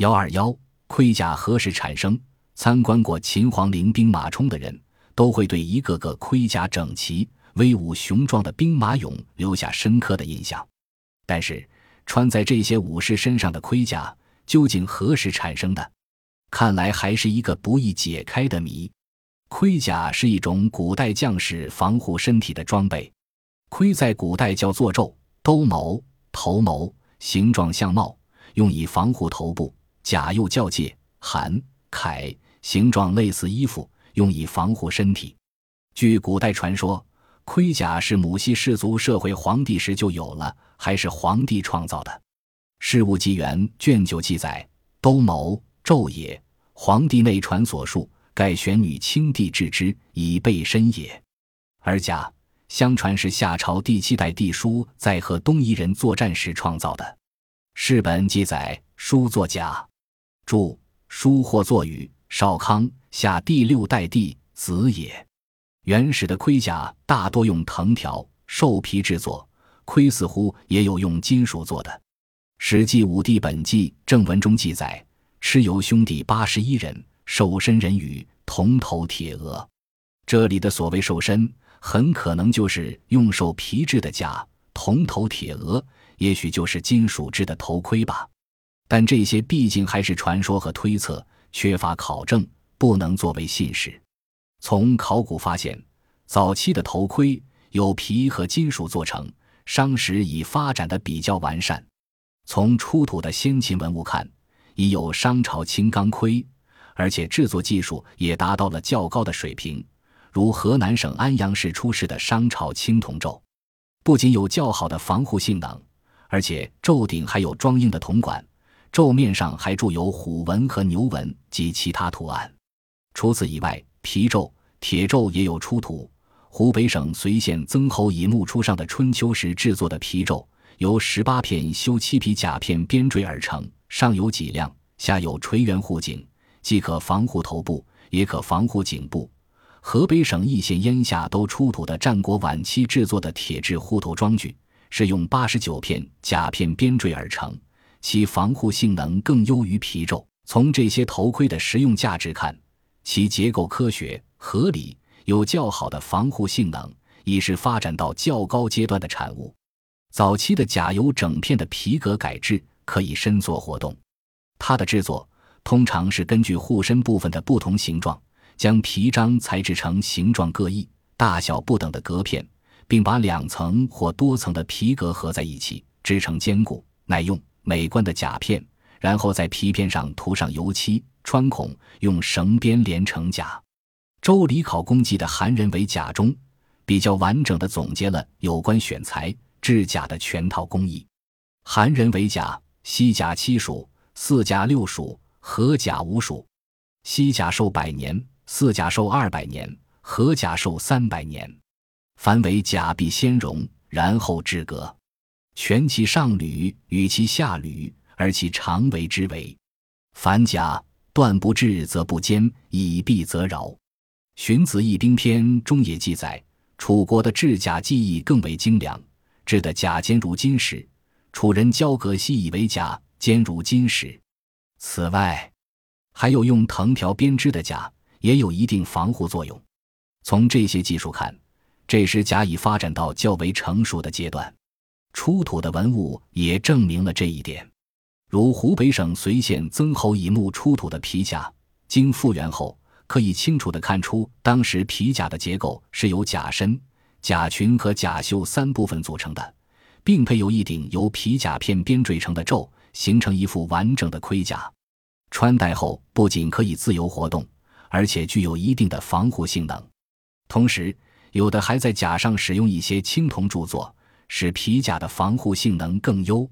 幺二幺，盔甲何时产生？参观过秦皇陵兵马冲的人都会对一个个盔甲整齐、威武雄壮的兵马俑留下深刻的印象。但是，穿在这些武士身上的盔甲究竟何时产生的？看来还是一个不易解开的谜。盔甲是一种古代将士防护身体的装备。盔在古代叫做胄、兜鍪、头鍪，形状像帽，用以防护头部；甲又叫介、函、铠，形状类似衣服，用以防护身体。据古代传说，盔甲是母系氏族社会皇帝时就有了，还是皇帝创造的？《事物纪元》卷九记载：“兜鍪，昼也。皇帝内传所述，盖玄女青帝制之，以备身也。”而甲。相传是夏朝第七代帝叔在和东夷人作战时创造的。世本记载，书作甲，注书或作语，少康夏第六代帝子也。原始的盔甲大多用藤条、兽皮制作，盔似乎也有用金属做的。史记武帝本纪正文中记载，蚩尤兄弟八十一人，兽身人羽，铜头铁额。这里的所谓兽身。很可能就是用兽皮制的甲，铜头铁额，也许就是金属制的头盔吧。但这些毕竟还是传说和推测，缺乏考证，不能作为信史。从考古发现，早期的头盔有皮和金属做成，商时已发展的比较完善。从出土的先秦文物看，已有商朝青钢盔，而且制作技术也达到了较高的水平。如河南省安阳市出世的商朝青铜胄，不仅有较好的防护性能，而且胄顶还有装硬的铜管，胄面上还铸有虎纹和牛纹及其他图案。除此以外，皮胄、铁胄也有出土。湖北省随县曾侯乙墓出上的春秋时制作的皮胄，由十八片修漆皮甲片编缀而成，上有脊梁，下有垂圆护颈，既可防护头部，也可防护颈部。河北省易县烟下都出土的战国晚期制作的铁制护头装具，是用八十九片甲片编缀而成，其防护性能更优于皮胄。从这些头盔的实用价值看，其结构科学合理，有较好的防护性能，已是发展到较高阶段的产物。早期的甲由整片的皮革改制，可以伸缩活动。它的制作通常是根据护身部分的不同形状。将皮章裁制成形状各异、大小不等的革片，并把两层或多层的皮革合在一起，织成坚固、耐用、美观的甲片。然后在皮片上涂上油漆，穿孔，用绳编连成甲。《周礼考工记》的韩人为甲中，比较完整的总结了有关选材制甲的全套工艺。韩人为甲，西甲七属，四甲六属，合甲五属。西甲寿百年。四甲寿二百年，合甲寿三百年。凡为甲，必先熔，然后制革。全其上履与其下履，而其长为之为。凡甲断不至则不坚，以避则扰。《荀子·义兵篇》中也记载，楚国的制甲技艺更为精良，制的甲坚如金石。楚人交革犀以为甲，坚如金石。此外，还有用藤条编织的甲。也有一定防护作用。从这些技术看，这时甲已发展到较为成熟的阶段。出土的文物也证明了这一点。如湖北省随县曾侯乙墓出土的皮甲，经复原后，可以清楚地看出，当时皮甲的结构是由甲身、甲裙和甲袖三部分组成的，并配有一顶由皮甲片编缀成的胄，形成一副完整的盔甲。穿戴后不仅可以自由活动。而且具有一定的防护性能，同时有的还在甲上使用一些青铜铸作，使皮甲的防护性能更优。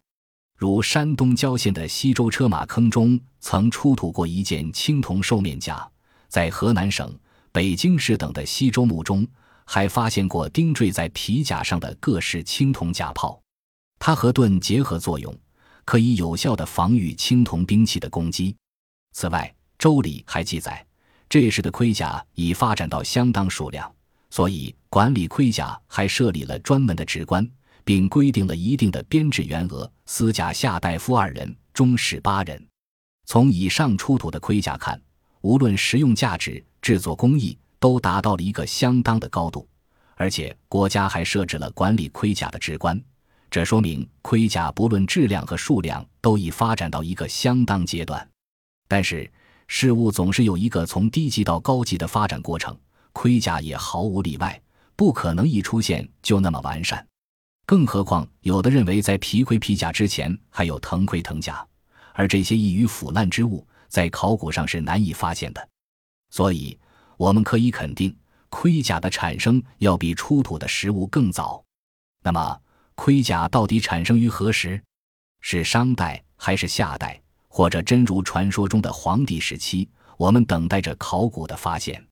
如山东郊县的西周车马坑中曾出土过一件青铜兽面甲，在河南省、北京市等的西周墓中还发现过钉缀在皮甲上的各式青铜甲炮，它和盾结合作用，可以有效的防御青铜兵器的攻击。此外，《周礼》还记载。这时的盔甲已发展到相当数量，所以管理盔甲还设立了专门的职官，并规定了一定的编制员额：司甲下大夫二人，中士八人。从以上出土的盔甲看，无论实用价值、制作工艺，都达到了一个相当的高度，而且国家还设置了管理盔甲的职官，这说明盔甲不论质量和数量都已发展到一个相当阶段。但是，事物总是有一个从低级到高级的发展过程，盔甲也毫无例外，不可能一出现就那么完善。更何况，有的认为在皮盔皮甲之前还有藤盔藤甲。而这些易于腐烂之物，在考古上是难以发现的，所以我们可以肯定，盔甲的产生要比出土的实物更早。那么，盔甲到底产生于何时？是商代，还是夏代，或者真如传说中的黄帝时期？我们等待着考古的发现。